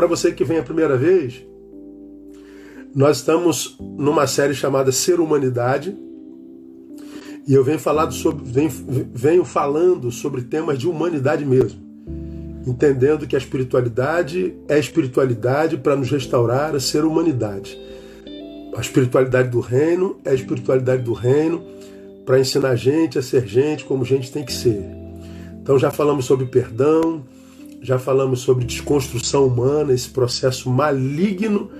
para você que vem a primeira vez, nós estamos numa série chamada Ser Humanidade. E eu venho, sobre, venho, venho falando sobre temas de humanidade mesmo. Entendendo que a espiritualidade é espiritualidade para nos restaurar a ser humanidade. A espiritualidade do reino é a espiritualidade do reino para ensinar a gente a ser gente como gente tem que ser. Então já falamos sobre perdão, já falamos sobre desconstrução humana, esse processo maligno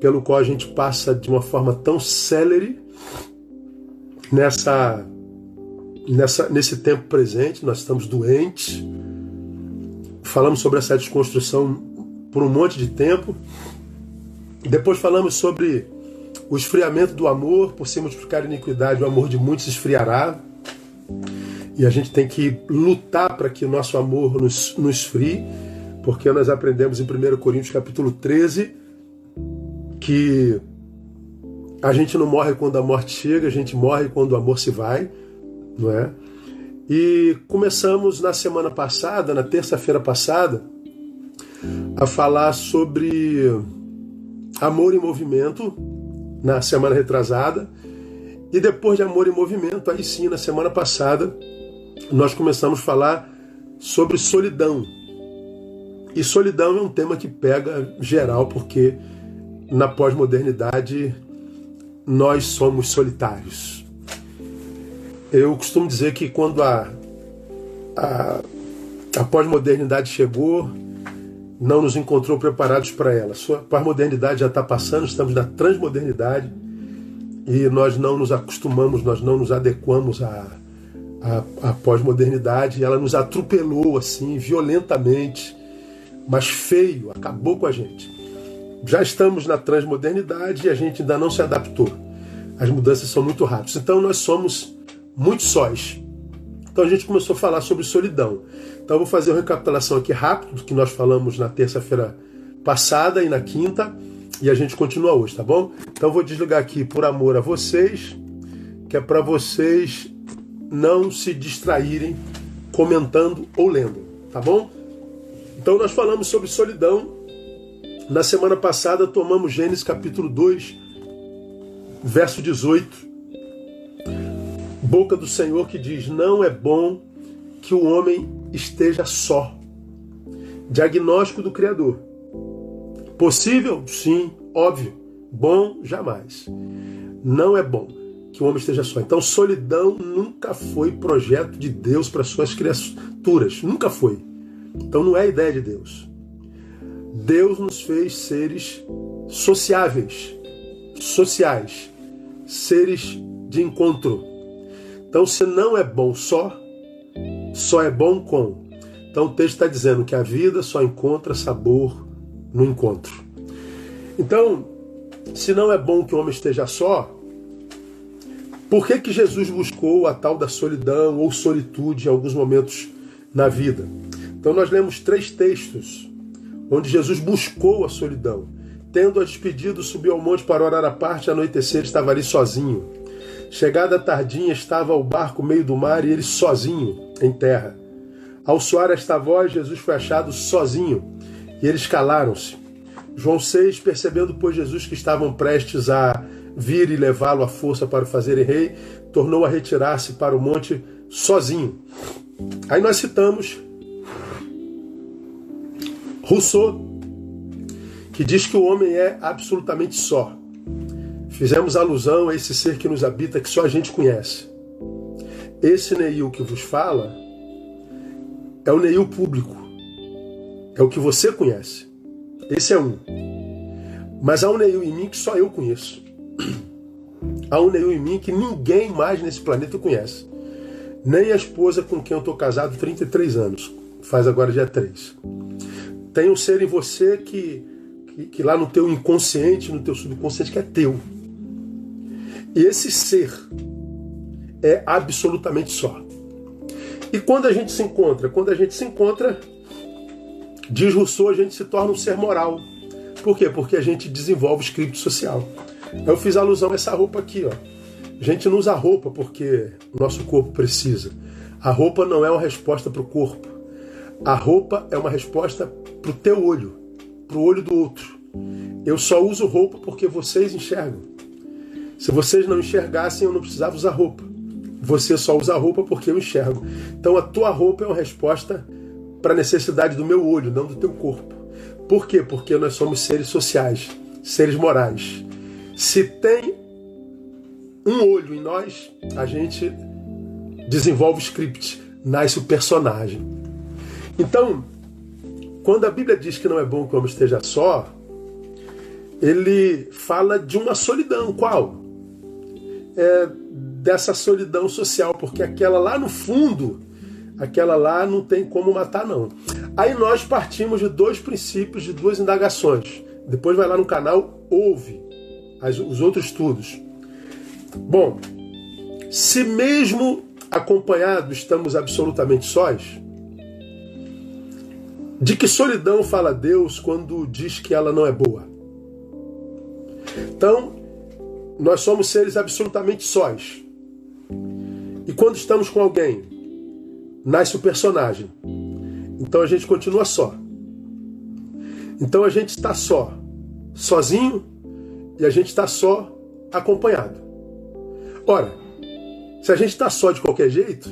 pelo qual a gente passa de uma forma tão célere nessa, nessa nesse tempo presente, nós estamos doentes. Falamos sobre essa desconstrução por um monte de tempo. Depois falamos sobre o esfriamento do amor, por se multiplicar a iniquidade, o amor de muitos esfriará. E a gente tem que lutar para que o nosso amor nos, nos esfrie, porque nós aprendemos em 1 Coríntios capítulo 13 que a gente não morre quando a morte chega, a gente morre quando o amor se vai, não é? E começamos na semana passada, na terça-feira passada, a falar sobre amor em movimento, na semana retrasada. E depois de Amor em Movimento, aí sim, na semana passada, nós começamos a falar sobre solidão. E solidão é um tema que pega geral, porque na pós-modernidade nós somos solitários. Eu costumo dizer que quando a, a, a pós-modernidade chegou, não nos encontrou preparados para ela. A pós-modernidade já está passando, estamos na transmodernidade e nós não nos acostumamos, nós não nos adequamos à, à, à pós-modernidade. Ela nos atropelou assim, violentamente, mas feio, acabou com a gente. Já estamos na transmodernidade e a gente ainda não se adaptou. As mudanças são muito rápidas. Então nós somos muito sóis. Então a gente começou a falar sobre solidão. Então eu vou fazer uma recapitulação aqui rápido do que nós falamos na terça-feira passada e na quinta e a gente continua hoje, tá bom? Então eu vou desligar aqui por amor a vocês, que é para vocês não se distraírem comentando ou lendo, tá bom? Então nós falamos sobre solidão. Na semana passada tomamos Gênesis capítulo 2, verso 18. Boca do Senhor que diz: Não é bom que o homem esteja só. Diagnóstico do Criador. Possível? Sim, óbvio. Bom? Jamais. Não é bom que o homem esteja só. Então, solidão nunca foi projeto de Deus para suas criaturas. Nunca foi. Então, não é ideia de Deus. Deus nos fez seres sociáveis, sociais, seres de encontro. Então, se não é bom só, só é bom com. Então o texto está dizendo que a vida só encontra sabor no encontro. Então, se não é bom que o homem esteja só, por que, que Jesus buscou a tal da solidão ou solitude em alguns momentos na vida? Então nós lemos três textos onde Jesus buscou a solidão. Tendo a despedido, subiu ao monte para orar à parte, anoitecer, estava ali sozinho. Chegada a tardinha, estava o barco meio do mar e ele sozinho em terra. Ao soar esta voz, Jesus foi achado sozinho e eles calaram-se. João 6, percebendo, pois, Jesus que estavam prestes a vir e levá-lo à força para o fazerem rei, tornou a retirar-se para o monte sozinho. Aí nós citamos Rousseau, que diz que o homem é absolutamente só. Fizemos alusão a esse ser que nos habita, que só a gente conhece. Esse Neil que vos fala é o Neil público. É o que você conhece. Esse é um. Mas há um Neil em mim que só eu conheço. Há um Neil em mim que ninguém mais nesse planeta conhece. Nem a esposa com quem eu estou casado 33 anos. Faz agora dia 3. Tem um ser em você que, que, que lá no teu inconsciente, no teu subconsciente, que é teu. E esse ser é absolutamente só. E quando a gente se encontra? Quando a gente se encontra, diz Rousseau, a gente se torna um ser moral. Por quê? Porque a gente desenvolve o script social. Eu fiz alusão a essa roupa aqui, ó. A gente não usa roupa porque o nosso corpo precisa. A roupa não é uma resposta para o corpo. A roupa é uma resposta para o teu olho, para o olho do outro. Eu só uso roupa porque vocês enxergam. Se vocês não enxergassem, eu não precisava usar roupa. Você só usa roupa porque eu enxergo. Então a tua roupa é uma resposta para a necessidade do meu olho, não do teu corpo. Por quê? Porque nós somos seres sociais, seres morais. Se tem um olho em nós, a gente desenvolve o script, nasce o personagem. Então, quando a Bíblia diz que não é bom que o homem esteja só, ele fala de uma solidão. Qual? É dessa solidão social, porque aquela lá no fundo, aquela lá não tem como matar, não. Aí nós partimos de dois princípios, de duas indagações. Depois vai lá no canal, ouve as, os outros estudos. Bom, se mesmo acompanhado estamos absolutamente sós, de que solidão fala Deus quando diz que ela não é boa? Então, nós somos seres absolutamente sós. E quando estamos com alguém, nasce o personagem. Então a gente continua só. Então a gente está só, sozinho, e a gente está só acompanhado. Ora, se a gente está só de qualquer jeito,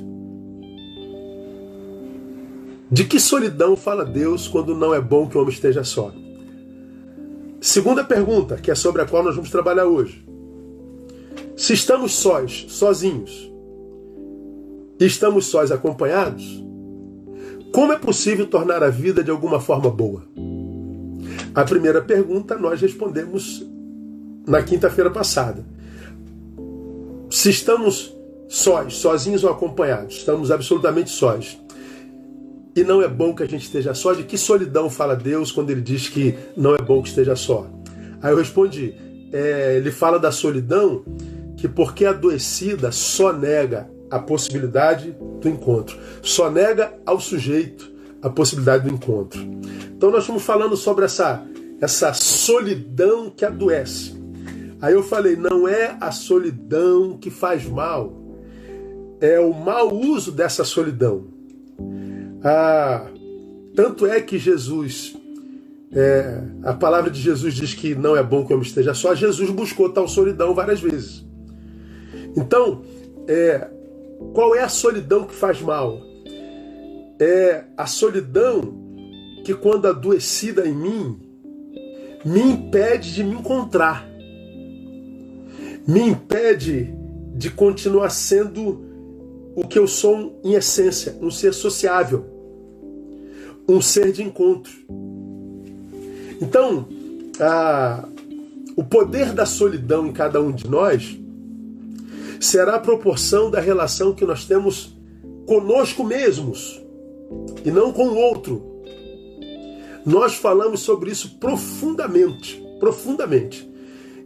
de que solidão fala Deus quando não é bom que o homem esteja só? Segunda pergunta, que é sobre a qual nós vamos trabalhar hoje. Se estamos sós, sozinhos, e estamos sós acompanhados, como é possível tornar a vida de alguma forma boa? A primeira pergunta nós respondemos na quinta-feira passada. Se estamos sós, sozinhos ou acompanhados, estamos absolutamente sós. E não é bom que a gente esteja só. De que solidão fala Deus quando ele diz que não é bom que esteja só? Aí eu respondi: é, ele fala da solidão que, porque adoecida, só nega a possibilidade do encontro, só nega ao sujeito a possibilidade do encontro. Então nós estamos falando sobre essa, essa solidão que adoece. Aí eu falei, não é a solidão que faz mal, é o mau uso dessa solidão. Ah, tanto é que Jesus, é, a palavra de Jesus diz que não é bom que eu me esteja só. Jesus buscou tal solidão várias vezes. Então, é, qual é a solidão que faz mal? É a solidão que, quando adoecida em mim, me impede de me encontrar, me impede de continuar sendo o que eu sou em essência, um ser sociável, um ser de encontro. Então, a, o poder da solidão em cada um de nós será a proporção da relação que nós temos conosco mesmos e não com o outro. Nós falamos sobre isso profundamente, profundamente.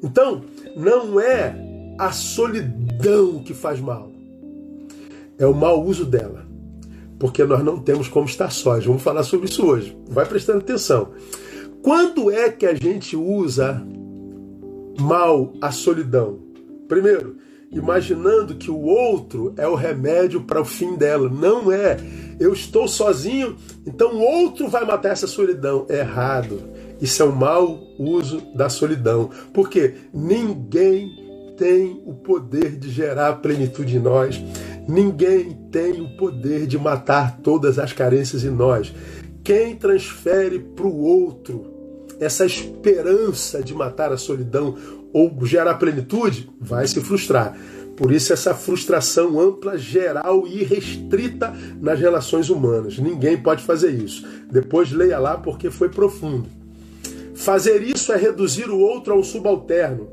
Então, não é a solidão que faz mal é o mau uso dela. Porque nós não temos como estar sós. Vamos falar sobre isso hoje. Vai prestando atenção. Quando é que a gente usa mal a solidão? Primeiro, imaginando que o outro é o remédio para o fim dela. Não é. Eu estou sozinho, então o outro vai matar essa solidão. É errado. Isso é um mau uso da solidão. Porque ninguém tem o poder de gerar plenitude em nós. Ninguém tem o poder de matar todas as carências em nós. Quem transfere para o outro essa esperança de matar a solidão ou gerar plenitude, vai se frustrar. Por isso, essa frustração ampla, geral e restrita nas relações humanas. Ninguém pode fazer isso. Depois leia lá porque foi profundo. Fazer isso é reduzir o outro a um subalterno,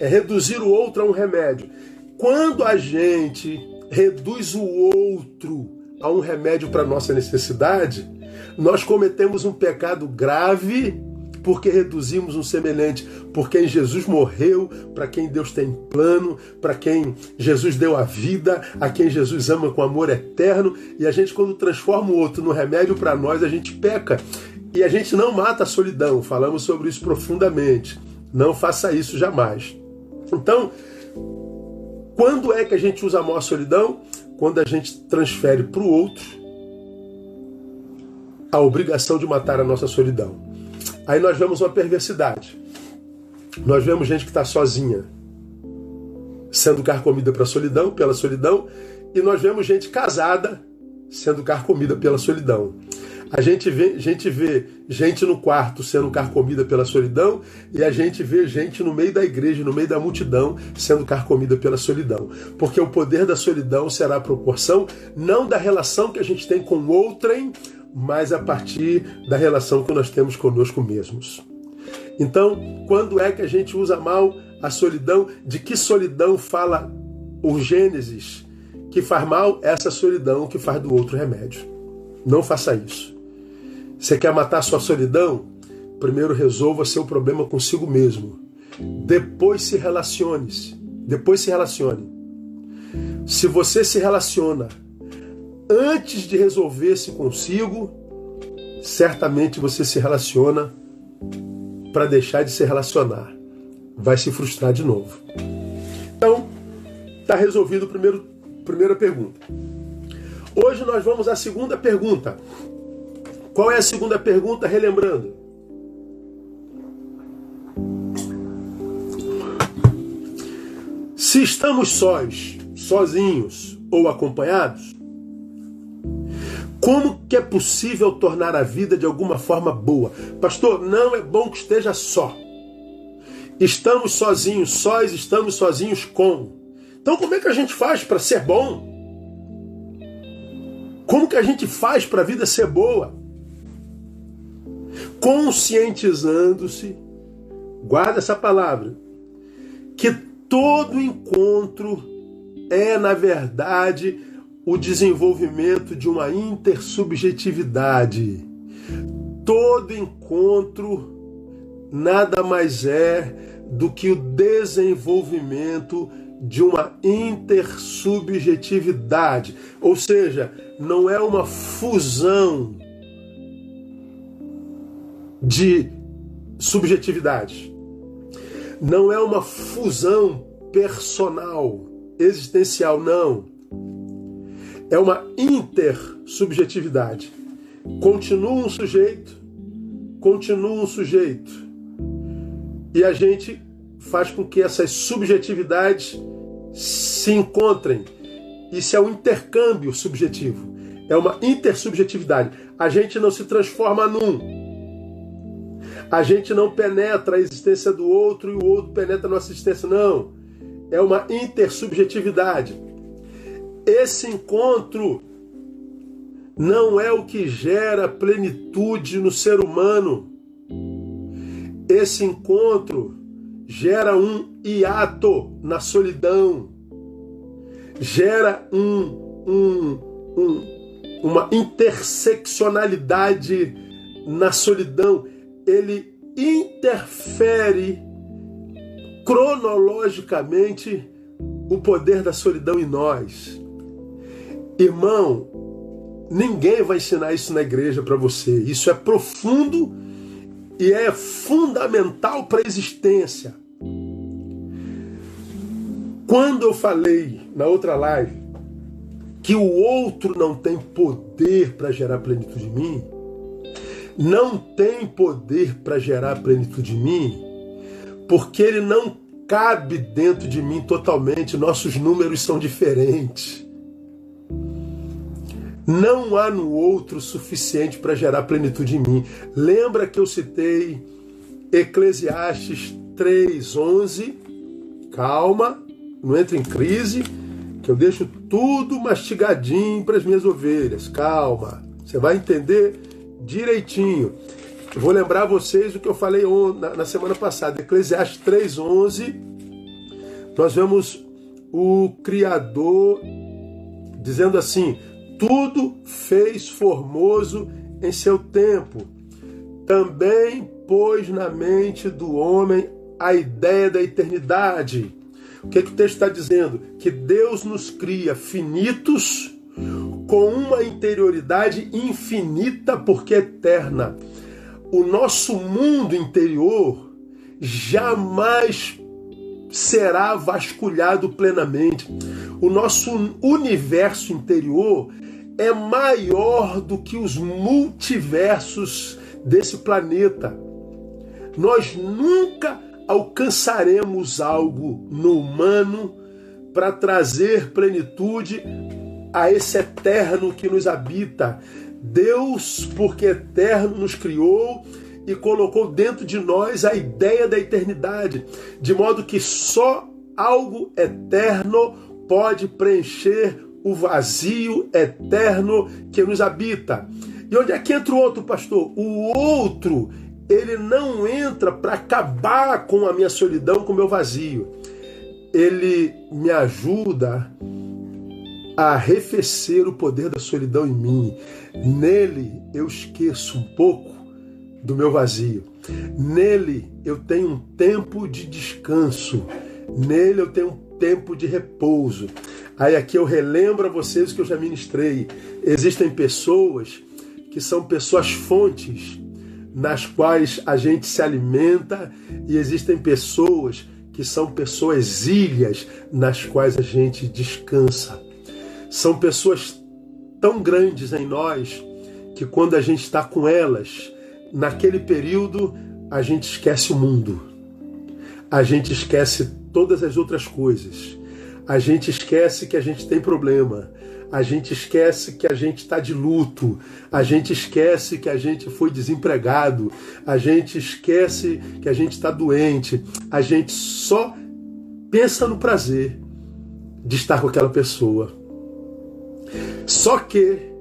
é reduzir o outro a um remédio. Quando a gente reduz o outro a um remédio para nossa necessidade, nós cometemos um pecado grave porque reduzimos um semelhante, por quem Jesus morreu, para quem Deus tem plano, para quem Jesus deu a vida, a quem Jesus ama com amor eterno, e a gente quando transforma o outro no remédio para nós, a gente peca. E a gente não mata a solidão, falamos sobre isso profundamente. Não faça isso jamais. Então, quando é que a gente usa a maior solidão? Quando a gente transfere para o outro a obrigação de matar a nossa solidão. Aí nós vemos uma perversidade. Nós vemos gente que está sozinha, sendo carcomida pela solidão, pela solidão, e nós vemos gente casada sendo carcomida pela solidão. A gente vê, gente vê gente no quarto sendo carcomida pela solidão e a gente vê gente no meio da igreja, no meio da multidão, sendo carcomida pela solidão. Porque o poder da solidão será a proporção não da relação que a gente tem com outrem, mas a partir da relação que nós temos conosco mesmos. Então, quando é que a gente usa mal a solidão? De que solidão fala o Gênesis? Que faz mal essa solidão que faz do outro remédio. Não faça isso. Você quer matar sua solidão? Primeiro resolva seu problema consigo mesmo. Depois se relacione. -se. Depois se relacione. Se você se relaciona antes de resolver-se consigo, certamente você se relaciona para deixar de se relacionar. Vai se frustrar de novo. Então, está resolvido a primeira pergunta. Hoje nós vamos à segunda pergunta. Qual é a segunda pergunta, relembrando? Se estamos sós, sozinhos ou acompanhados, como que é possível tornar a vida de alguma forma boa? Pastor, não é bom que esteja só. Estamos sozinhos, sós estamos sozinhos com. Então como é que a gente faz para ser bom? Como que a gente faz para a vida ser boa? Conscientizando-se, guarda essa palavra, que todo encontro é, na verdade, o desenvolvimento de uma intersubjetividade. Todo encontro nada mais é do que o desenvolvimento de uma intersubjetividade, ou seja, não é uma fusão de subjetividade. Não é uma fusão personal, existencial, não. É uma intersubjetividade. Continua um sujeito, continua um sujeito. E a gente faz com que essas subjetividades se encontrem. Isso é um intercâmbio subjetivo. É uma intersubjetividade. A gente não se transforma num, a gente não penetra a existência do outro e o outro penetra a nossa existência, não. É uma intersubjetividade. Esse encontro não é o que gera plenitude no ser humano. Esse encontro gera um hiato na solidão, gera um, um, um, uma interseccionalidade na solidão ele interfere cronologicamente o poder da solidão em nós. Irmão, ninguém vai ensinar isso na igreja para você. Isso é profundo e é fundamental para a existência. Quando eu falei na outra live que o outro não tem poder para gerar plenitude em mim, não tem poder para gerar plenitude em mim, porque ele não cabe dentro de mim totalmente, nossos números são diferentes. Não há no outro suficiente para gerar plenitude em mim. Lembra que eu citei Eclesiastes 3:11? Calma, não entre em crise, que eu deixo tudo mastigadinho para as minhas ovelhas. Calma, você vai entender direitinho. Vou lembrar vocês o que eu falei na semana passada, Eclesiastes 3:11. Nós vemos o Criador dizendo assim: tudo fez formoso em seu tempo. Também pôs na mente do homem a ideia da eternidade. O que, é que o texto está dizendo? Que Deus nos cria finitos com uma interioridade infinita porque eterna. O nosso mundo interior jamais será vasculhado plenamente. O nosso universo interior é maior do que os multiversos desse planeta. Nós nunca alcançaremos algo no humano para trazer plenitude a esse eterno que nos habita. Deus, porque eterno, nos criou e colocou dentro de nós a ideia da eternidade, de modo que só algo eterno pode preencher o vazio eterno que nos habita. E onde é que entra o outro, pastor? O outro, ele não entra para acabar com a minha solidão, com o meu vazio. Ele me ajuda a arrefecer o poder da solidão em mim. Nele eu esqueço um pouco do meu vazio. Nele eu tenho um tempo de descanso. Nele eu tenho um tempo de repouso. Aí aqui eu relembro a vocês o que eu já ministrei. Existem pessoas que são pessoas fontes nas quais a gente se alimenta e existem pessoas que são pessoas ilhas nas quais a gente descansa. São pessoas tão grandes em nós que quando a gente está com elas, naquele período a gente esquece o mundo, a gente esquece todas as outras coisas, a gente esquece que a gente tem problema, a gente esquece que a gente está de luto, a gente esquece que a gente foi desempregado, a gente esquece que a gente está doente, a gente só pensa no prazer de estar com aquela pessoa. Só que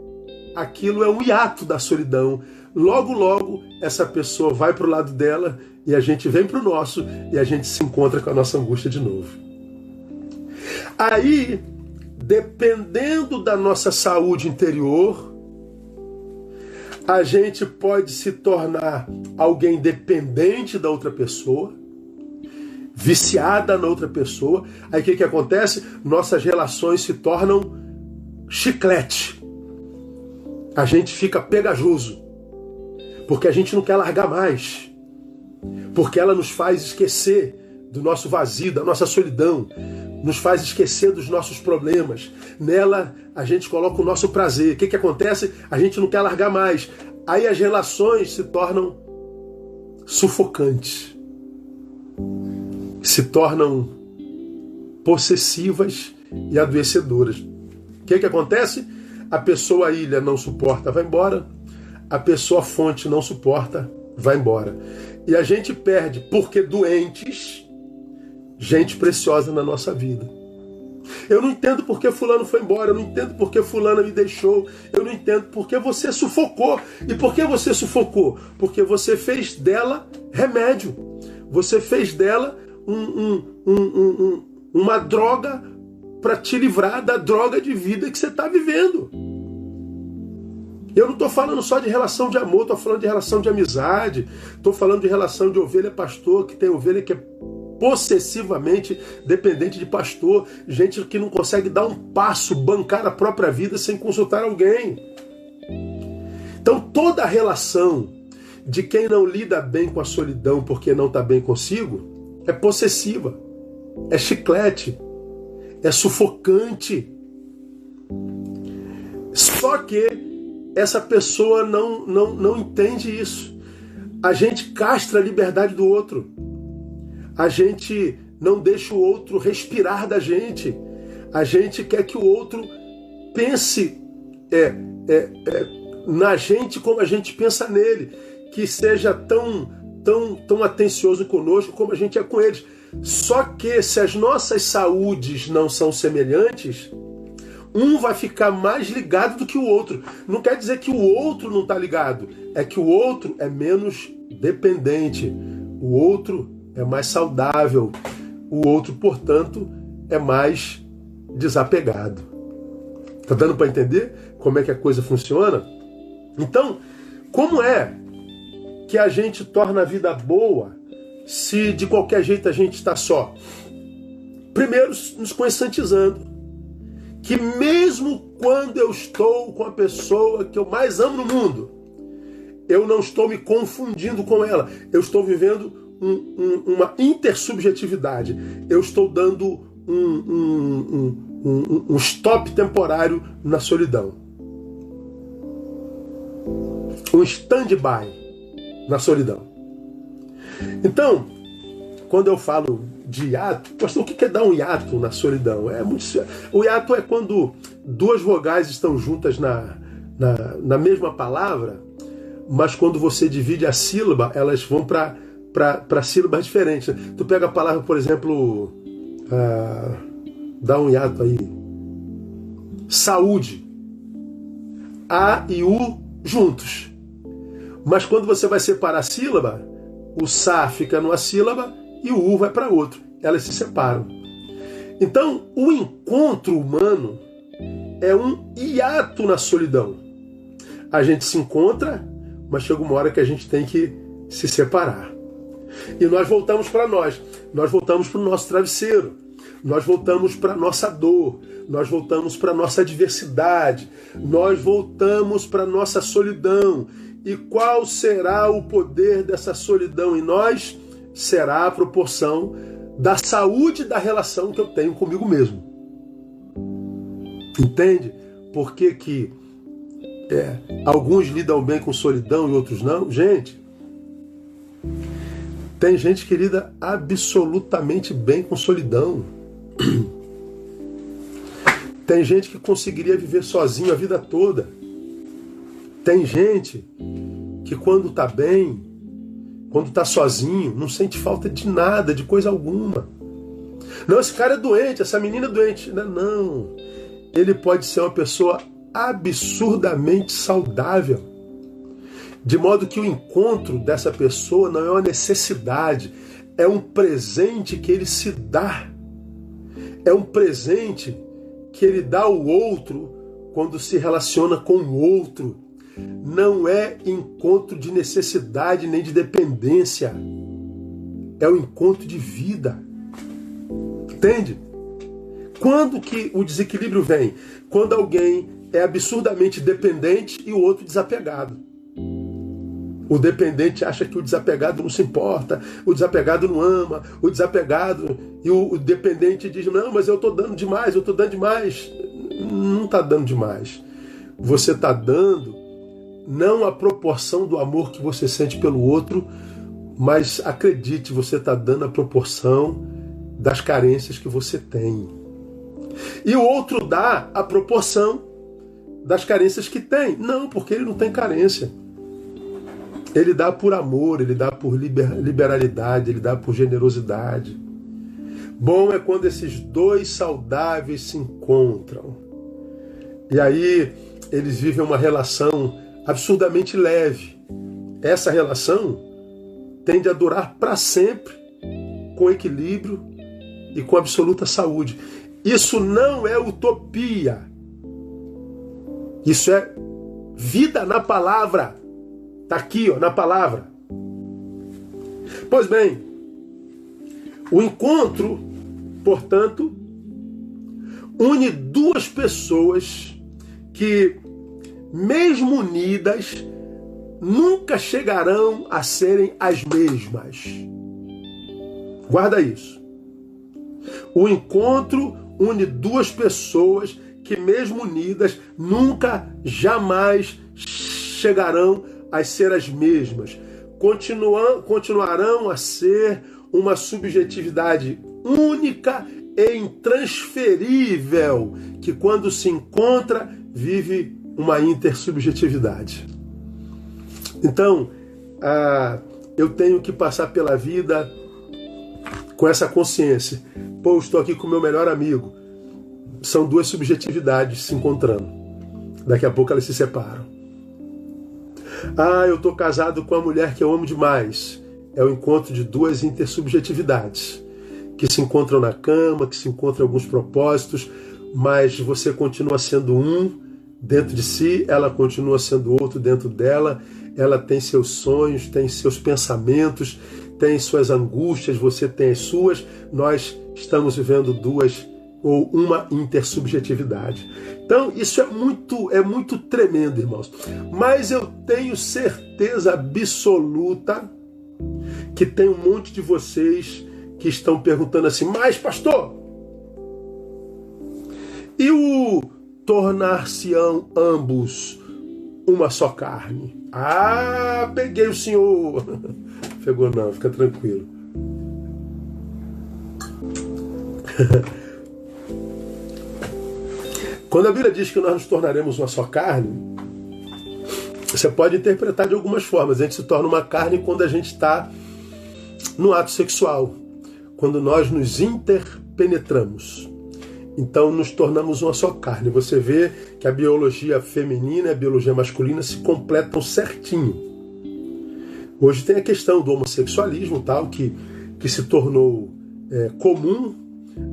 aquilo é um hiato da solidão, logo, logo, essa pessoa vai para o lado dela e a gente vem para o nosso e a gente se encontra com a nossa angústia de novo. Aí, dependendo da nossa saúde interior, a gente pode se tornar alguém dependente da outra pessoa, viciada na outra pessoa. Aí o que, que acontece? Nossas relações se tornam chiclete. A gente fica pegajoso porque a gente não quer largar mais, porque ela nos faz esquecer do nosso vazio, da nossa solidão, nos faz esquecer dos nossos problemas. Nela a gente coloca o nosso prazer. O que, que acontece? A gente não quer largar mais. Aí as relações se tornam sufocantes, se tornam possessivas e adoecedoras. O que, que acontece? A pessoa ilha não suporta, vai embora a pessoa fonte não suporta, vai embora. E a gente perde, porque doentes, gente preciosa na nossa vida. Eu não entendo porque fulano foi embora, eu não entendo porque fulana me deixou, eu não entendo porque você sufocou. E por que você sufocou? Porque você fez dela remédio. Você fez dela um, um, um, uma droga para te livrar da droga de vida que você está vivendo. Eu não estou falando só de relação de amor, estou falando de relação de amizade, estou falando de relação de ovelha-pastor, que tem ovelha que é possessivamente dependente de pastor, gente que não consegue dar um passo, bancar a própria vida sem consultar alguém. Então toda a relação de quem não lida bem com a solidão porque não está bem consigo é possessiva, é chiclete, é sufocante. Só que essa pessoa não, não, não entende isso. A gente castra a liberdade do outro. A gente não deixa o outro respirar da gente. A gente quer que o outro pense é, é, é, na gente como a gente pensa nele. Que seja tão, tão, tão atencioso conosco como a gente é com eles. Só que se as nossas saúdes não são semelhantes, um vai ficar mais ligado do que o outro. Não quer dizer que o outro não está ligado, é que o outro é menos dependente, o outro é mais saudável, o outro, portanto, é mais desapegado. Tá dando para entender como é que a coisa funciona? Então, como é que a gente torna a vida boa se de qualquer jeito a gente está só? Primeiro, nos conscientizando que mesmo quando eu estou com a pessoa que eu mais amo no mundo, eu não estou me confundindo com ela, eu estou vivendo um, um, uma intersubjetividade, eu estou dando um, um stop temporário na solidão, um stand-by na solidão. Então, quando eu falo de hiato, pastor, o que é dar um hiato na solidão? É muito, o hiato é quando duas vogais estão juntas na, na, na mesma palavra, mas quando você divide a sílaba, elas vão para sílabas diferentes. Tu pega a palavra, por exemplo, uh, dá um hiato aí, saúde. A e U juntos. Mas quando você vai separar a sílaba, o Sa fica numa sílaba e o U vai para outro. Elas se separam. Então, o encontro humano é um hiato na solidão. A gente se encontra, mas chega uma hora que a gente tem que se separar. E nós voltamos para nós, nós voltamos para o nosso travesseiro, nós voltamos para a nossa dor, nós voltamos para a nossa adversidade, nós voltamos para a nossa solidão. E qual será o poder dessa solidão em nós? Será a proporção da saúde da relação que eu tenho comigo mesmo. Entende? Por que, que é, alguns lidam bem com solidão e outros não? Gente, tem gente que lida absolutamente bem com solidão. Tem gente que conseguiria viver sozinho a vida toda. Tem gente que quando está bem, quando está sozinho, não sente falta de nada, de coisa alguma. Não, esse cara é doente, essa menina é doente. Não, não. Ele pode ser uma pessoa absurdamente saudável. De modo que o encontro dessa pessoa não é uma necessidade, é um presente que ele se dá. É um presente que ele dá ao outro quando se relaciona com o outro. Não é encontro de necessidade nem de dependência. É o encontro de vida. Entende? Quando que o desequilíbrio vem? Quando alguém é absurdamente dependente e o outro desapegado. O dependente acha que o desapegado não se importa, o desapegado não ama, o desapegado e o, dependente diz: Não, mas eu estou dando demais, eu estou dando demais. Não está dando demais. Você está dando não a proporção do amor que você sente pelo outro, mas acredite, você está dando a proporção das carências que você tem. E o outro dá a proporção das carências que tem. Não, porque ele não tem carência. Ele dá por amor, ele dá por liberalidade, ele dá por generosidade. Bom é quando esses dois saudáveis se encontram. E aí eles vivem uma relação absurdamente leve. Essa relação tende a durar para sempre, com equilíbrio e com absoluta saúde. Isso não é utopia. Isso é vida na palavra. Está aqui, ó, na palavra. Pois bem, o encontro, portanto, une duas pessoas que, mesmo unidas, nunca chegarão a serem as mesmas. Guarda isso. O encontro une duas pessoas que, mesmo unidas, nunca, jamais chegarão a ser as mesmas. Continuam, continuarão a ser uma subjetividade única e intransferível, que quando se encontra, vive uma intersubjetividade. Então, ah, eu tenho que passar pela vida com essa consciência. Pô, estou aqui com meu melhor amigo. São duas subjetividades se encontrando. Daqui a pouco elas se separam. Ah, eu estou casado com a mulher que eu amo demais. É o encontro de duas intersubjetividades que se encontram na cama, que se encontram em alguns propósitos, mas você continua sendo um dentro de si, ela continua sendo outro dentro dela, ela tem seus sonhos, tem seus pensamentos, tem suas angústias, você tem as suas, nós estamos vivendo duas ou uma intersubjetividade. Então, isso é muito é muito tremendo, irmãos. Mas eu tenho certeza absoluta que tem um monte de vocês que estão perguntando assim: "Mas pastor, e o tornar-se-ão ambos uma só carne?" Ah, peguei o senhor. pegou não, fica tranquilo. Quando a Bíblia diz que nós nos tornaremos uma só carne, você pode interpretar de algumas formas. A gente se torna uma carne quando a gente está no ato sexual, quando nós nos interpenetramos. Então nos tornamos uma só carne. Você vê que a biologia feminina e a biologia masculina se completam certinho. Hoje tem a questão do homossexualismo, tal, que, que se tornou é, comum,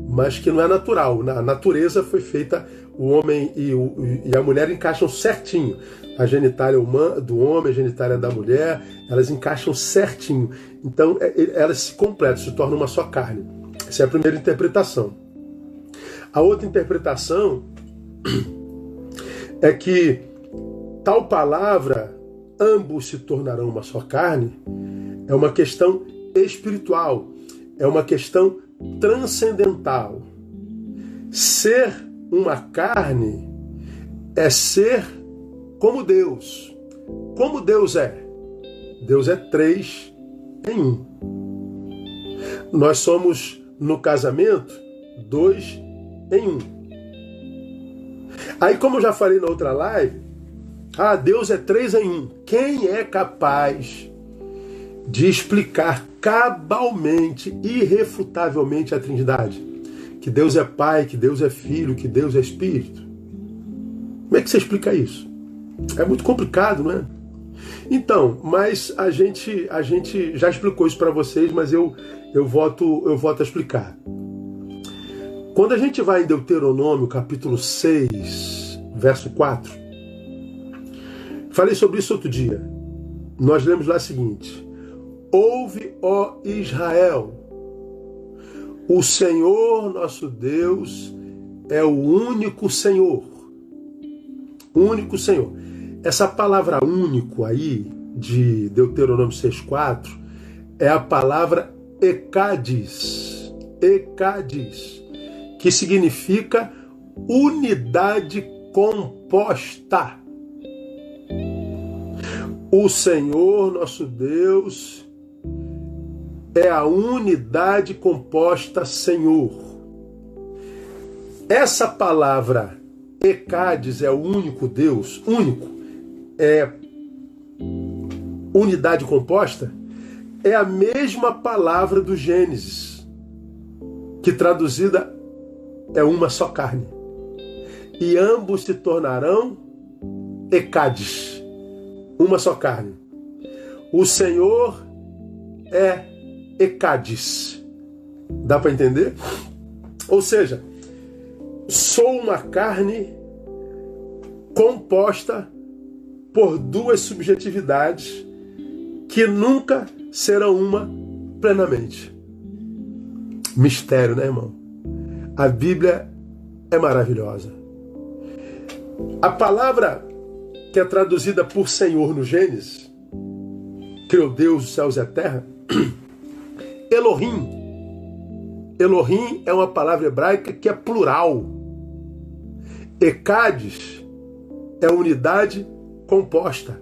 mas que não é natural. Na natureza foi feita o homem e, o, e a mulher encaixam certinho. A genitália do homem, a genitália da mulher, elas encaixam certinho. Então é, elas se completam, se tornam uma só carne. Essa é a primeira interpretação. A outra interpretação é que tal palavra, ambos se tornarão uma só carne, é uma questão espiritual, é uma questão transcendental. Ser uma carne é ser como Deus. Como Deus é? Deus é três em um. Nós somos, no casamento, dois em um. Aí, como eu já falei na outra live, ah, Deus é três em um. Quem é capaz de explicar cabalmente, irrefutavelmente a Trindade? Que Deus é Pai, que Deus é Filho, que Deus é Espírito. Como é que você explica isso? É muito complicado, não é? Então, mas a gente, a gente já explicou isso para vocês, mas eu, eu, voto, eu voto a explicar. Quando a gente vai em Deuteronômio, capítulo 6, verso 4, falei sobre isso outro dia. Nós lemos lá o seguinte: Ouve, ó Israel, o Senhor nosso Deus é o único Senhor. Único Senhor. Essa palavra único aí, de Deuteronômio 6,4, é a palavra Ecades. Ecades, que significa unidade composta. O Senhor nosso Deus é a unidade composta Senhor. Essa palavra Ecades é o único Deus, único, é unidade composta, é a mesma palavra do Gênesis, que traduzida é uma só carne. E ambos se tornarão Ecades, uma só carne. O Senhor é Ecades. Dá para entender? Ou seja, sou uma carne composta por duas subjetividades que nunca serão uma plenamente. Mistério, né, irmão? A Bíblia é maravilhosa. A palavra que é traduzida por Senhor no Gênesis, criou Deus os céus e a terra, Elohim. Elohim é uma palavra hebraica que é plural. Ecades é unidade composta.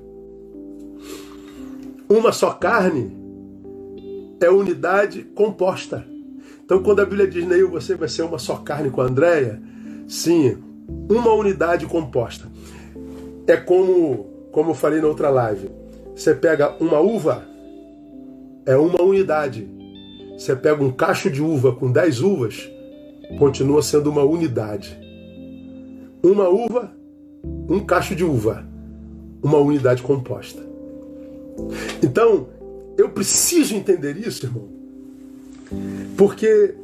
Uma só carne é unidade composta. Então, quando a Bíblia diz, Neil, você vai ser uma só carne com a Andréia, sim, uma unidade composta. É como, como eu falei na outra live. Você pega uma uva, é uma unidade. Você pega um cacho de uva com 10 uvas, continua sendo uma unidade. Uma uva, um cacho de uva, uma unidade composta. Então, eu preciso entender isso, irmão, porque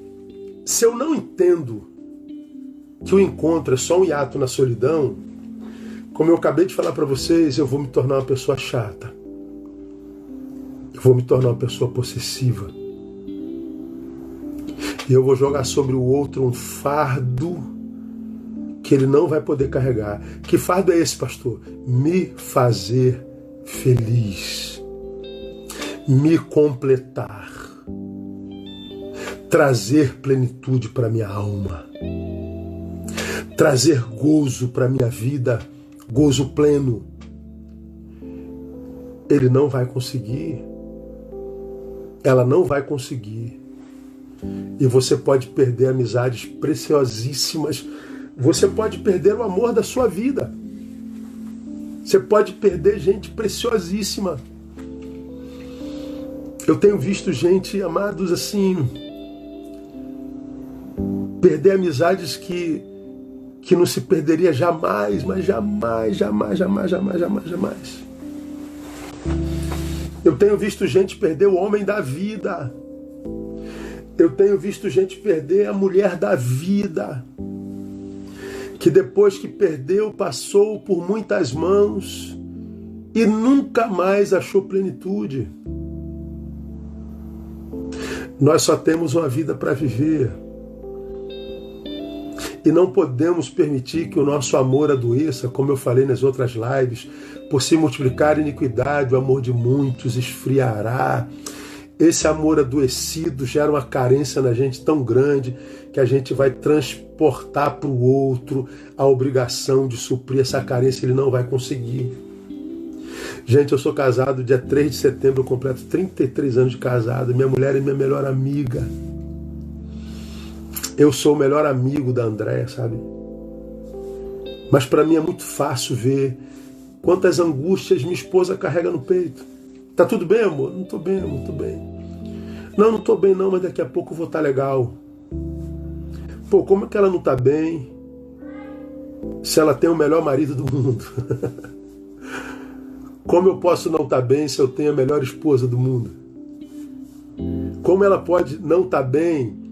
se eu não entendo que o encontro é só um hiato na solidão, como eu acabei de falar para vocês, eu vou me tornar uma pessoa chata. Eu vou me tornar uma pessoa possessiva e eu vou jogar sobre o outro um fardo que ele não vai poder carregar. Que fardo é esse, pastor? Me fazer feliz, me completar, trazer plenitude para minha alma, trazer gozo para minha vida, gozo pleno. Ele não vai conseguir ela não vai conseguir. E você pode perder amizades preciosíssimas. Você pode perder o amor da sua vida. Você pode perder gente preciosíssima. Eu tenho visto gente, amados, assim, perder amizades que, que não se perderia jamais, mas jamais, jamais, jamais, jamais, jamais, jamais. Eu tenho visto gente perder o homem da vida. Eu tenho visto gente perder a mulher da vida. Que depois que perdeu, passou por muitas mãos e nunca mais achou plenitude. Nós só temos uma vida para viver. E não podemos permitir que o nosso amor adoeça, como eu falei nas outras lives, por se multiplicar iniquidade, o amor de muitos esfriará. Esse amor adoecido gera uma carência na gente tão grande que a gente vai transportar para o outro a obrigação de suprir essa carência, ele não vai conseguir. Gente, eu sou casado, dia 3 de setembro completo 33 anos de casado. Minha mulher é minha melhor amiga. Eu sou o melhor amigo da Andréia, sabe? Mas para mim é muito fácil ver quantas angústias minha esposa carrega no peito. Tá tudo bem, amor? Não tô bem, amor, tô bem. Não, não tô bem não, mas daqui a pouco eu vou estar tá legal. Pô, como é que ela não tá bem se ela tem o melhor marido do mundo? Como eu posso não estar tá bem se eu tenho a melhor esposa do mundo? Como ela pode não estar tá bem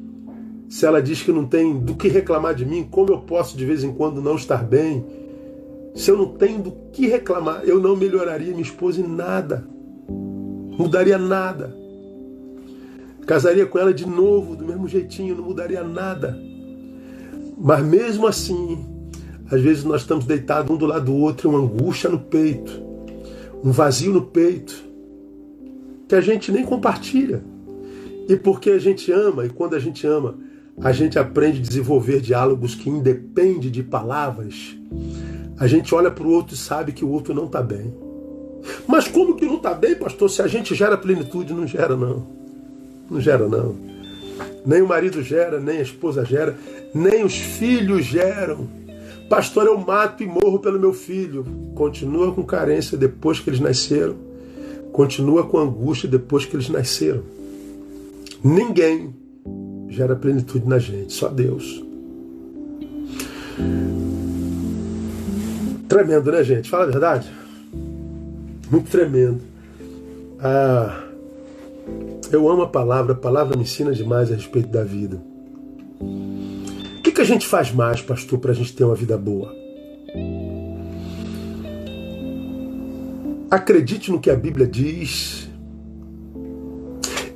se ela diz que não tem do que reclamar de mim? Como eu posso de vez em quando não estar bem se eu não tenho do que reclamar? Eu não melhoraria minha esposa em nada, mudaria nada. Casaria com ela de novo, do mesmo jeitinho, não mudaria nada. Mas mesmo assim, às vezes nós estamos deitados um do lado do outro, uma angústia no peito um vazio no peito, que a gente nem compartilha. E porque a gente ama, e quando a gente ama, a gente aprende a desenvolver diálogos que independem de palavras. A gente olha para o outro e sabe que o outro não está bem. Mas como que não está bem, pastor? Se a gente gera plenitude, não gera não. Não gera não. Nem o marido gera, nem a esposa gera, nem os filhos geram. Pastor, eu mato e morro pelo meu filho. Continua com carência depois que eles nasceram. Continua com angústia depois que eles nasceram. Ninguém gera plenitude na gente, só Deus. Tremendo, né, gente? Fala a verdade. Muito tremendo. Ah, eu amo a palavra, a palavra me ensina demais a respeito da vida que, que a gente faz mais, pastor, para a gente ter uma vida boa? Acredite no que a Bíblia diz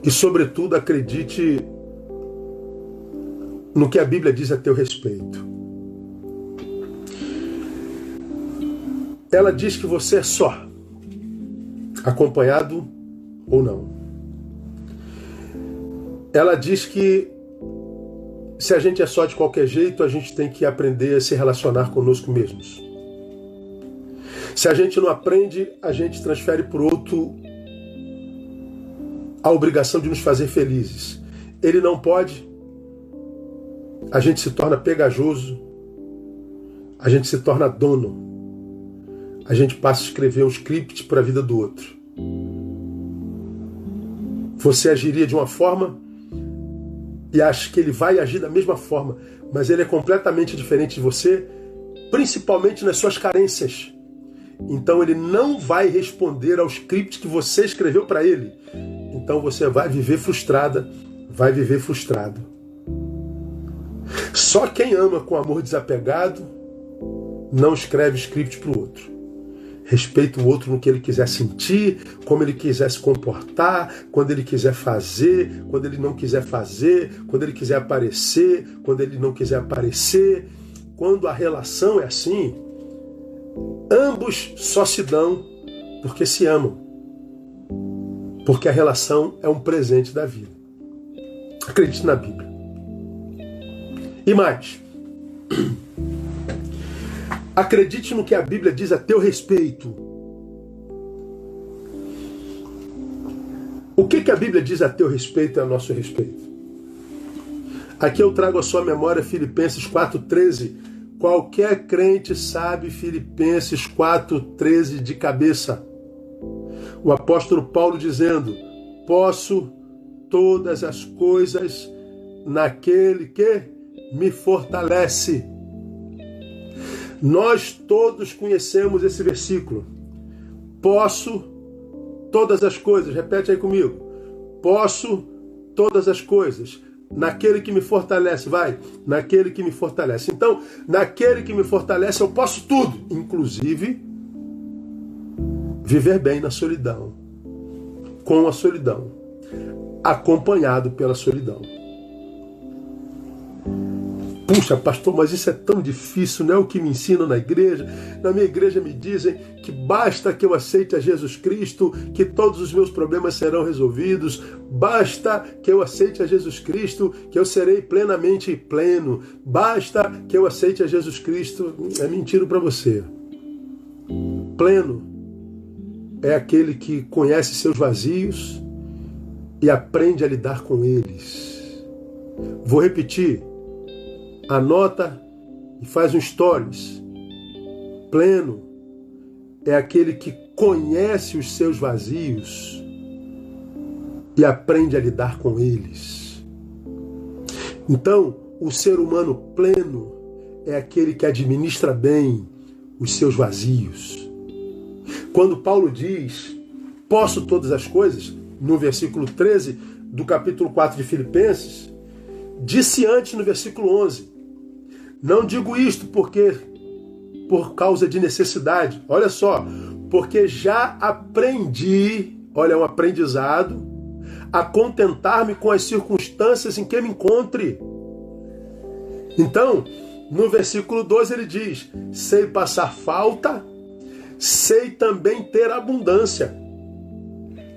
e, sobretudo, acredite no que a Bíblia diz a teu respeito. Ela diz que você é só, acompanhado ou não. Ela diz que se a gente é só de qualquer jeito, a gente tem que aprender a se relacionar conosco mesmos. Se a gente não aprende, a gente transfere para outro a obrigação de nos fazer felizes. Ele não pode, a gente se torna pegajoso, a gente se torna dono, a gente passa a escrever um script para a vida do outro. Você agiria de uma forma, e acha que ele vai agir da mesma forma, mas ele é completamente diferente de você, principalmente nas suas carências. Então ele não vai responder ao script que você escreveu para ele. Então você vai viver frustrada, vai viver frustrado. Só quem ama com amor desapegado não escreve script para o outro respeita o outro no que ele quiser sentir, como ele quiser se comportar, quando ele quiser fazer, quando ele não quiser fazer, quando ele quiser aparecer, quando ele não quiser aparecer. Quando a relação é assim, ambos só se dão porque se amam. Porque a relação é um presente da vida. Acredite na Bíblia. E mais. Acredite no que a Bíblia diz a teu respeito. O que, que a Bíblia diz a teu respeito e a nosso respeito? Aqui eu trago a sua memória Filipenses 4,13. Qualquer crente sabe Filipenses 4,13 de cabeça. O apóstolo Paulo dizendo: Posso todas as coisas naquele que me fortalece. Nós todos conhecemos esse versículo. Posso todas as coisas, repete aí comigo. Posso todas as coisas naquele que me fortalece, vai, naquele que me fortalece. Então, naquele que me fortalece, eu posso tudo, inclusive viver bem na solidão, com a solidão, acompanhado pela solidão. Puxa, pastor, mas isso é tão difícil, não é o que me ensinam na igreja. Na minha igreja me dizem que basta que eu aceite a Jesus Cristo, que todos os meus problemas serão resolvidos. Basta que eu aceite a Jesus Cristo, que eu serei plenamente pleno. Basta que eu aceite a Jesus Cristo. É mentira para você. Pleno é aquele que conhece seus vazios e aprende a lidar com eles. Vou repetir anota e faz um stories. Pleno é aquele que conhece os seus vazios e aprende a lidar com eles. Então, o ser humano pleno é aquele que administra bem os seus vazios. Quando Paulo diz, posso todas as coisas, no versículo 13 do capítulo 4 de Filipenses, disse antes no versículo 11: não digo isto porque por causa de necessidade. Olha só, porque já aprendi, olha, é um aprendizado, a contentar-me com as circunstâncias em que me encontre. Então, no versículo 12 ele diz: sei passar falta, sei também ter abundância.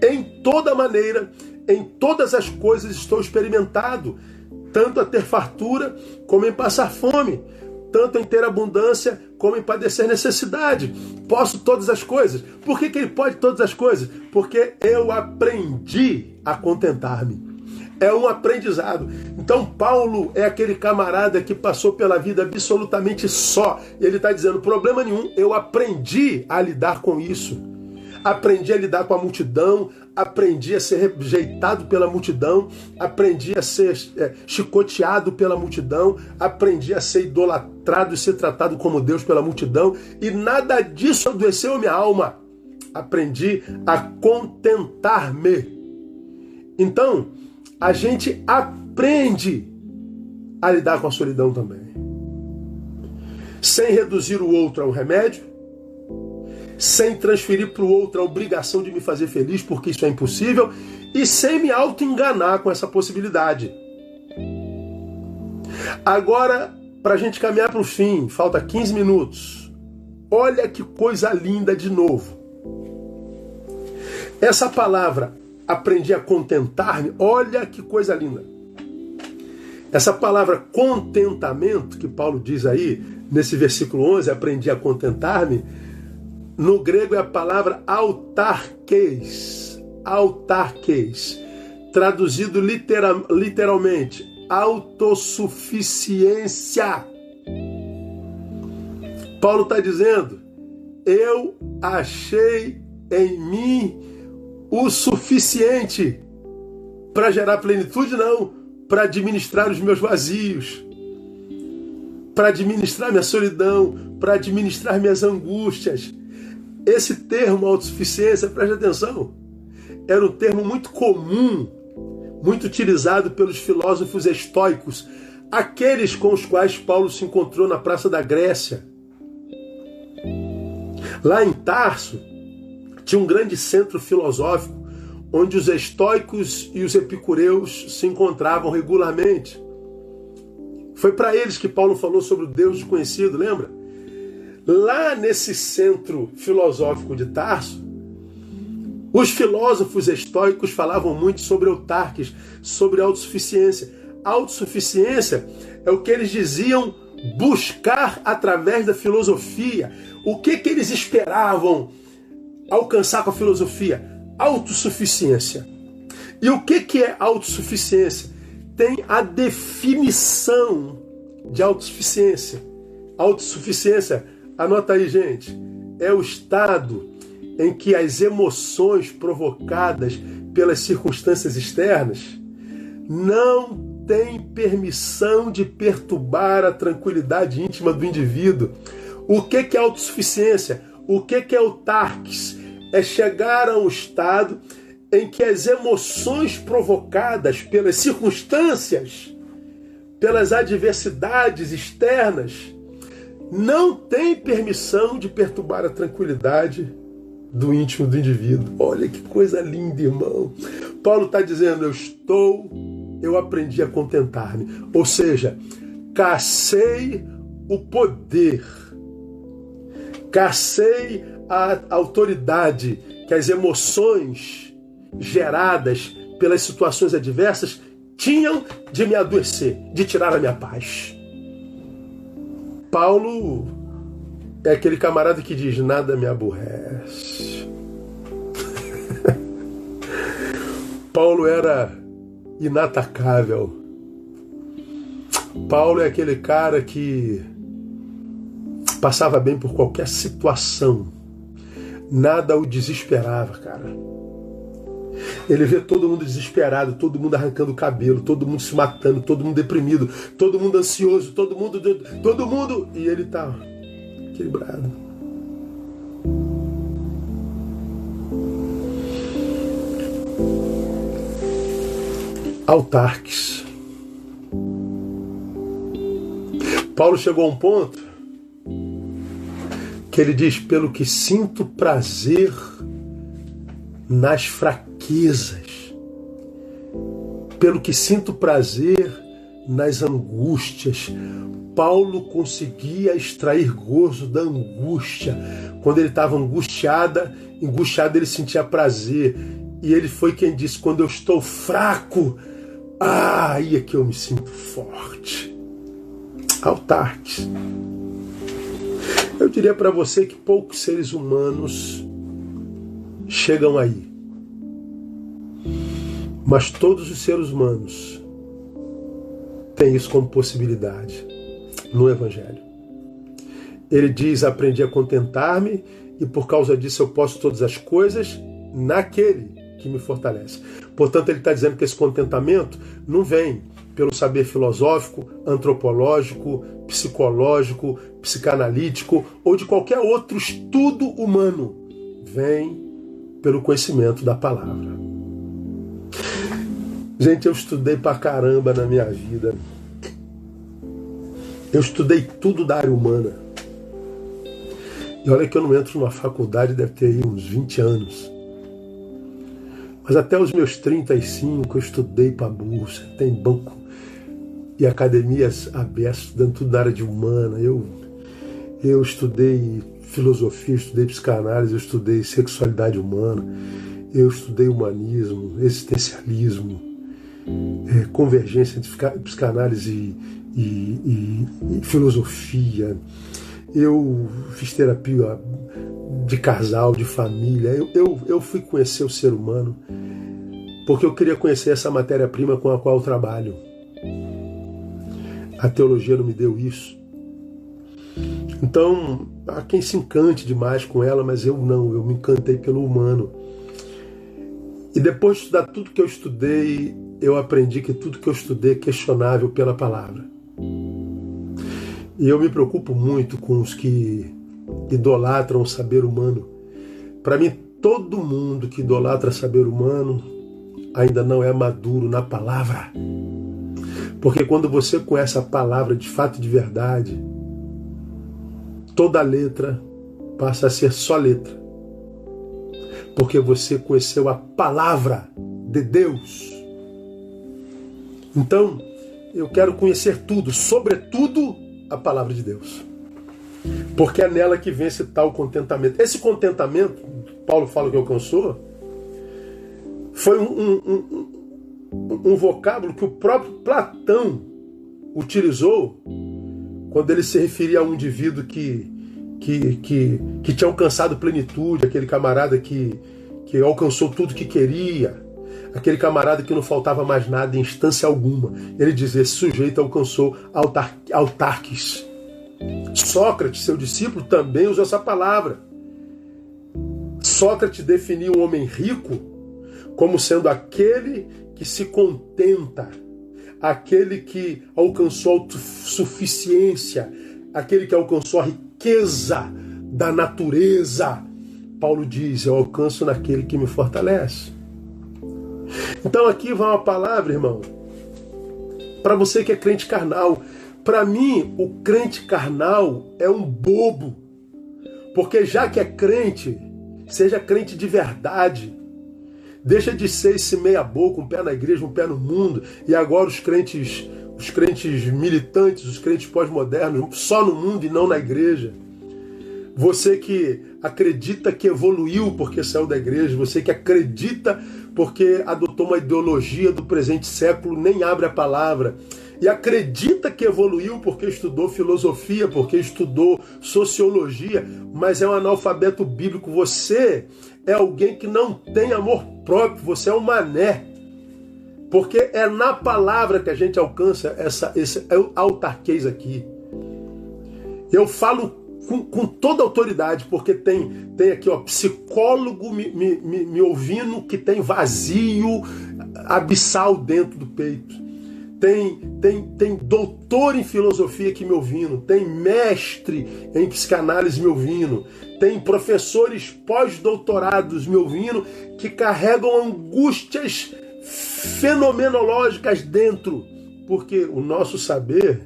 Em toda maneira, em todas as coisas estou experimentado, tanto a ter fartura como em passar fome, tanto em ter abundância como em padecer necessidade. Posso todas as coisas. Por que, que ele pode todas as coisas? Porque eu aprendi a contentar-me. É um aprendizado. Então, Paulo é aquele camarada que passou pela vida absolutamente só. Ele está dizendo: problema nenhum, eu aprendi a lidar com isso aprendi a lidar com a multidão, aprendi a ser rejeitado pela multidão, aprendi a ser é, chicoteado pela multidão, aprendi a ser idolatrado e ser tratado como Deus pela multidão, e nada disso adoeceu minha alma. Aprendi a contentar-me. Então, a gente aprende a lidar com a solidão também. Sem reduzir o outro a um remédio, sem transferir para o outro a obrigação de me fazer feliz, porque isso é impossível, e sem me auto-enganar com essa possibilidade. Agora, para a gente caminhar para o fim, falta 15 minutos. Olha que coisa linda de novo. Essa palavra, aprendi a contentar-me, olha que coisa linda. Essa palavra contentamento, que Paulo diz aí, nesse versículo 11, aprendi a contentar-me, no grego é a palavra autarques, autarques, traduzido literal, literalmente, autossuficiência. Paulo está dizendo: eu achei em mim o suficiente para gerar plenitude, não, para administrar os meus vazios, para administrar minha solidão, para administrar minhas angústias, esse termo autossuficiência, preste atenção, era um termo muito comum, muito utilizado pelos filósofos estoicos, aqueles com os quais Paulo se encontrou na Praça da Grécia. Lá em Tarso, tinha um grande centro filosófico onde os estoicos e os epicureus se encontravam regularmente. Foi para eles que Paulo falou sobre o Deus desconhecido, lembra? Lá nesse centro filosófico de Tarso, os filósofos estoicos falavam muito sobre autarques, sobre autossuficiência. Autossuficiência é o que eles diziam buscar através da filosofia. O que, que eles esperavam alcançar com a filosofia? Autossuficiência. E o que, que é autossuficiência? Tem a definição de autossuficiência. Autossuficiência, anota aí, gente, é o estado em que as emoções provocadas pelas circunstâncias externas não têm permissão de perturbar a tranquilidade íntima do indivíduo. O que, é autossuficiência? O que, é o tarques? É chegar a um estado em que as emoções provocadas pelas circunstâncias, pelas adversidades externas, não têm permissão de perturbar a tranquilidade do íntimo do indivíduo. Olha que coisa linda, irmão. Paulo está dizendo: Eu estou, eu aprendi a contentar-me. Ou seja, cacei o poder, cacei a autoridade que as emoções geradas pelas situações adversas tinham de me adoecer, de tirar a minha paz. Paulo é aquele camarada que diz: nada me aborrece. Paulo era inatacável. Paulo é aquele cara que passava bem por qualquer situação. Nada o desesperava, cara. Ele vê todo mundo desesperado, todo mundo arrancando o cabelo, todo mundo se matando, todo mundo deprimido, todo mundo ansioso, todo mundo. Todo mundo. E ele tá equilibrado. Autarques. Paulo chegou a um ponto que ele diz: pelo que sinto prazer nas fraquezas, pelo que sinto prazer nas angústias. Paulo conseguia extrair gozo da angústia. Quando ele estava angustiada, angustiado ele sentia prazer. E ele foi quem disse: quando eu estou fraco, ah, aí é que eu me sinto forte. Autarques. Eu diria para você que poucos seres humanos chegam aí. Mas todos os seres humanos têm isso como possibilidade no Evangelho. Ele diz: Aprendi a contentar-me, e por causa disso eu posso todas as coisas naquele que me fortalece. Portanto, ele está dizendo que esse contentamento não vem pelo saber filosófico, antropológico, psicológico, psicanalítico ou de qualquer outro estudo humano. Vem pelo conhecimento da palavra. Gente, eu estudei pra caramba na minha vida. Eu estudei tudo da área humana. E olha que eu não entro numa faculdade, deve ter aí uns 20 anos. Mas até os meus 35 eu estudei para bolsa, tem banco e academias abertas, estudando tudo da área de humana. Eu, eu estudei filosofia, eu estudei psicanálise, eu estudei sexualidade humana, eu estudei humanismo, existencialismo, é, convergência entre psicanálise e, e, e, filosofia. Eu fiz terapia de casal, de família. Eu, eu, eu fui conhecer o ser humano porque eu queria conhecer essa matéria-prima com a qual eu trabalho. A teologia não me deu isso. Então, há quem se encante demais com ela, mas eu não, eu me encantei pelo humano. E depois de estudar tudo que eu estudei, eu aprendi que tudo que eu estudei é questionável pela palavra. E eu me preocupo muito com os que idolatram o saber humano. Para mim, todo mundo que idolatra saber humano ainda não é maduro na palavra. Porque quando você conhece a palavra de fato e de verdade, toda letra passa a ser só letra. Porque você conheceu a palavra de Deus. Então, eu quero conhecer tudo, sobretudo a palavra de Deus. Porque é nela que vence tal contentamento. Esse contentamento, Paulo fala que alcançou, foi um, um, um, um vocábulo que o próprio Platão utilizou quando ele se referia a um indivíduo que, que, que, que tinha alcançado plenitude, aquele camarada que, que alcançou tudo que queria, aquele camarada que não faltava mais nada em instância alguma. Ele diz: esse sujeito alcançou autar autarques. Sócrates, seu discípulo, também usou essa palavra. Sócrates definiu um homem rico como sendo aquele que se contenta, aquele que alcançou autossuficiência, aquele que alcançou a riqueza da natureza. Paulo diz: Eu alcanço naquele que me fortalece. Então aqui vai uma palavra, irmão, para você que é crente carnal. Para mim, o crente carnal é um bobo. Porque já que é crente, seja crente de verdade. Deixa de ser esse meia boca, um pé na igreja, um pé no mundo, e agora os crentes, os crentes militantes, os crentes pós-modernos, só no mundo e não na igreja. Você que acredita que evoluiu porque saiu da igreja, você que acredita porque adotou uma ideologia do presente século, nem abre a palavra. E acredita que evoluiu porque estudou filosofia, porque estudou sociologia, mas é um analfabeto bíblico. Você é alguém que não tem amor próprio, você é um mané. Porque é na palavra que a gente alcança essa, esse autarquês aqui. Eu falo com, com, toda autoridade, porque tem, tem aqui, ó, psicólogo me, me, me, ouvindo que tem vazio abissal dentro do peito. Tem, tem, tem doutor em filosofia aqui me ouvindo, tem mestre em psicanálise me ouvindo, tem professores pós-doutorados me ouvindo que carregam angústias fenomenológicas dentro, porque o nosso saber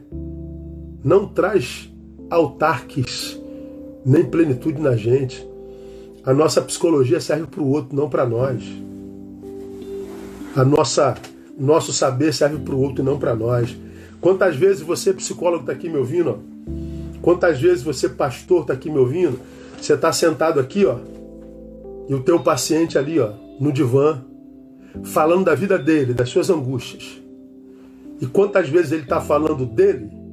não traz autarques, nem plenitude na gente. A nossa psicologia serve para o outro, não para nós. A nossa nosso saber serve para o outro e não para nós. Quantas vezes você, psicólogo, está aqui me ouvindo? Ó? Quantas vezes você, pastor, está aqui me ouvindo? Você está sentado aqui, ó, e o teu paciente ali, ó, no divã, falando da vida dele, das suas angústias. E quantas vezes ele está falando dele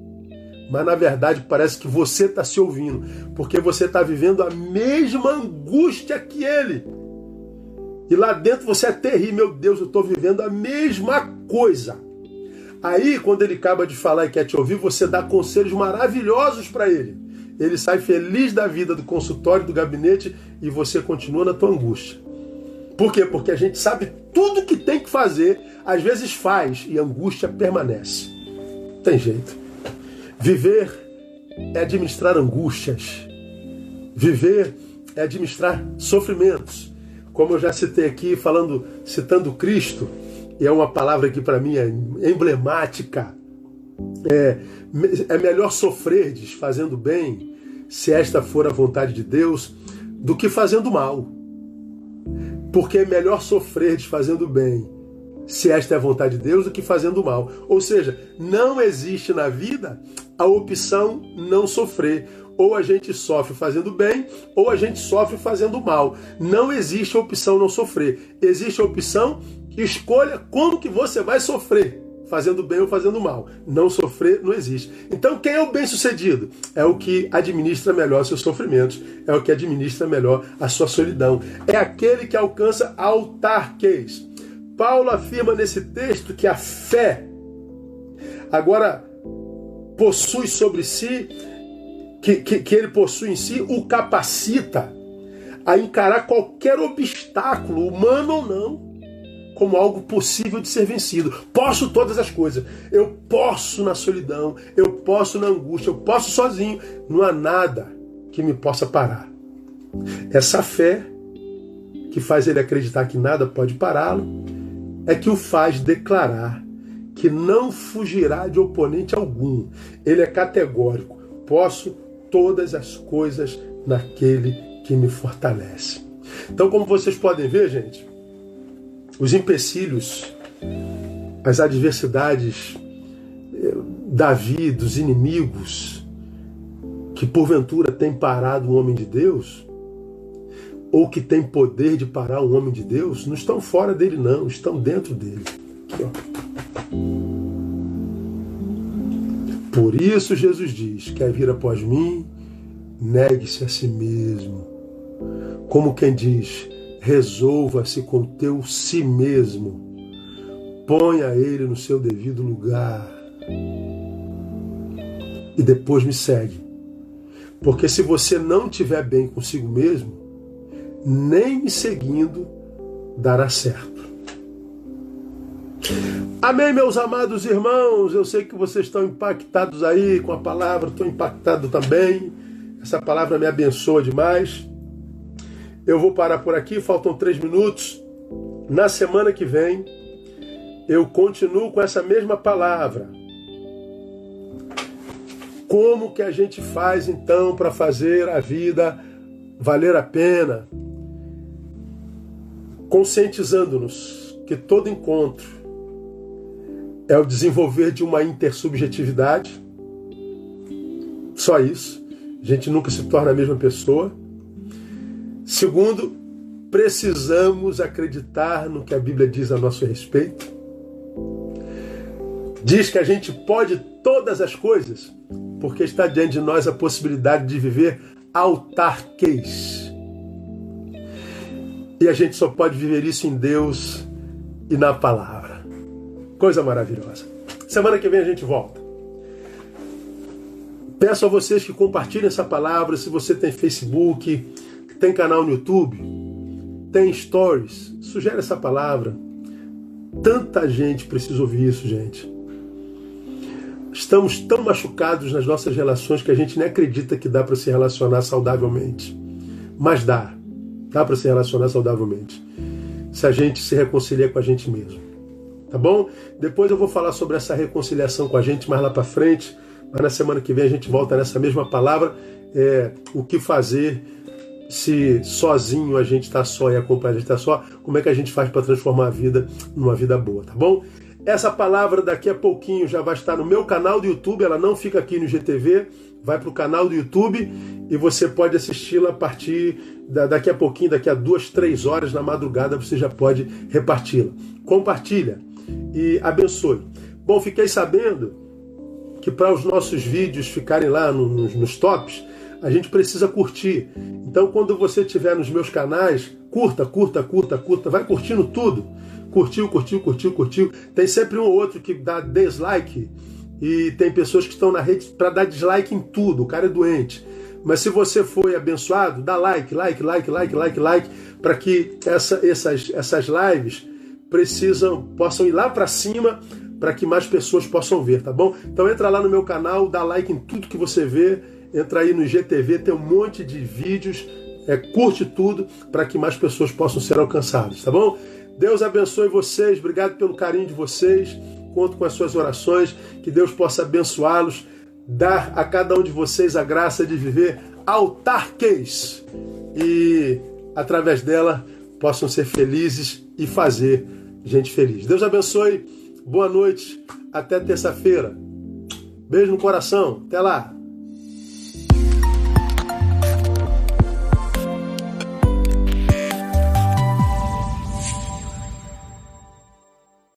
mas na verdade parece que você está se ouvindo, porque você está vivendo a mesma angústia que ele. E lá dentro você é terrível, meu Deus, eu estou vivendo a mesma coisa. Aí, quando ele acaba de falar e quer te ouvir, você dá conselhos maravilhosos para ele. Ele sai feliz da vida do consultório, do gabinete e você continua na tua angústia. Por quê? Porque a gente sabe tudo que tem que fazer, às vezes faz e a angústia permanece. Tem jeito. Viver é administrar angústias. Viver é administrar sofrimentos. Como eu já citei aqui, falando, citando Cristo, e é uma palavra que para mim é emblemática. É, é melhor sofrerdes fazendo bem, se esta for a vontade de Deus, do que fazendo mal. Porque é melhor sofrerdes fazendo bem, se esta é a vontade de Deus, do que fazendo mal. Ou seja, não existe na vida a opção não sofrer. Ou a gente sofre fazendo bem, ou a gente sofre fazendo mal. Não existe a opção não sofrer. Existe a opção que escolha como que você vai sofrer, fazendo bem ou fazendo mal. Não sofrer não existe. Então quem é o bem-sucedido? É o que administra melhor seus sofrimentos, é o que administra melhor a sua solidão. É aquele que alcança autarquez. Paulo afirma nesse texto que a fé agora possui sobre si, que, que, que ele possui em si, o capacita a encarar qualquer obstáculo, humano ou não, como algo possível de ser vencido. Posso todas as coisas. Eu posso na solidão, eu posso na angústia, eu posso sozinho. Não há nada que me possa parar. Essa fé que faz ele acreditar que nada pode pará-lo é que o faz declarar que não fugirá de oponente algum. Ele é categórico. Posso todas as coisas naquele que me fortalece. Então, como vocês podem ver, gente, os empecilhos, as adversidades eh, da vida, dos inimigos, que porventura tem parado um homem de Deus, ou que tem poder de parar um homem de Deus, não estão fora dele, não, estão dentro dele. Aqui. Por isso Jesus diz: quer vir após mim, negue-se a si mesmo. Como quem diz: Resolva-se com teu si mesmo. Ponha ele no seu devido lugar. E depois me segue. Porque se você não estiver bem consigo mesmo, nem me seguindo dará certo. Amém, meus amados irmãos. Eu sei que vocês estão impactados aí com a palavra, estou impactado também. Essa palavra me abençoa demais. Eu vou parar por aqui, faltam três minutos. Na semana que vem, eu continuo com essa mesma palavra. Como que a gente faz então para fazer a vida valer a pena? Conscientizando-nos que todo encontro é o desenvolver de uma intersubjetividade. Só isso. A gente nunca se torna a mesma pessoa. Segundo, precisamos acreditar no que a Bíblia diz a nosso respeito. Diz que a gente pode todas as coisas, porque está diante de nós a possibilidade de viver autarquês. E a gente só pode viver isso em Deus e na palavra. Coisa maravilhosa. Semana que vem a gente volta. Peço a vocês que compartilhem essa palavra. Se você tem Facebook, tem canal no YouTube, tem stories, sugere essa palavra. Tanta gente precisa ouvir isso, gente. Estamos tão machucados nas nossas relações que a gente nem acredita que dá para se relacionar saudavelmente. Mas dá. Dá para se relacionar saudavelmente. Se a gente se reconcilia com a gente mesmo. Tá bom? Depois eu vou falar sobre essa reconciliação com a gente mais lá para frente. Mas na semana que vem a gente volta nessa mesma palavra. É, o que fazer se sozinho a gente está só e a companhia está só, como é que a gente faz para transformar a vida numa vida boa, tá bom? Essa palavra daqui a pouquinho já vai estar no meu canal do YouTube, ela não fica aqui no GTV, vai para o canal do YouTube e você pode assisti-la a partir da, daqui a pouquinho, daqui a duas, três horas na madrugada, você já pode reparti-la. Compartilha e abençoe. Bom, fiquei sabendo que para os nossos vídeos ficarem lá nos, nos tops, a gente precisa curtir. Então, quando você estiver nos meus canais, curta, curta, curta, curta, vai curtindo tudo. Curtiu, curtiu, curtiu, curtiu. Tem sempre um ou outro que dá dislike e tem pessoas que estão na rede para dar dislike em tudo. O cara é doente. Mas se você foi abençoado, dá like, like, like, like, like, like, para que essa, essas, essas lives precisam possam ir lá para cima para que mais pessoas possam ver, tá bom? Então entra lá no meu canal, dá like em tudo que você vê entra aí no GTV, tem um monte de vídeos, é, curte tudo para que mais pessoas possam ser alcançadas, tá bom? Deus abençoe vocês, obrigado pelo carinho de vocês, conto com as suas orações, que Deus possa abençoá-los, dar a cada um de vocês a graça de viver autarquês e através dela possam ser felizes e fazer gente feliz. Deus abençoe, boa noite, até terça-feira. Beijo no coração, até lá.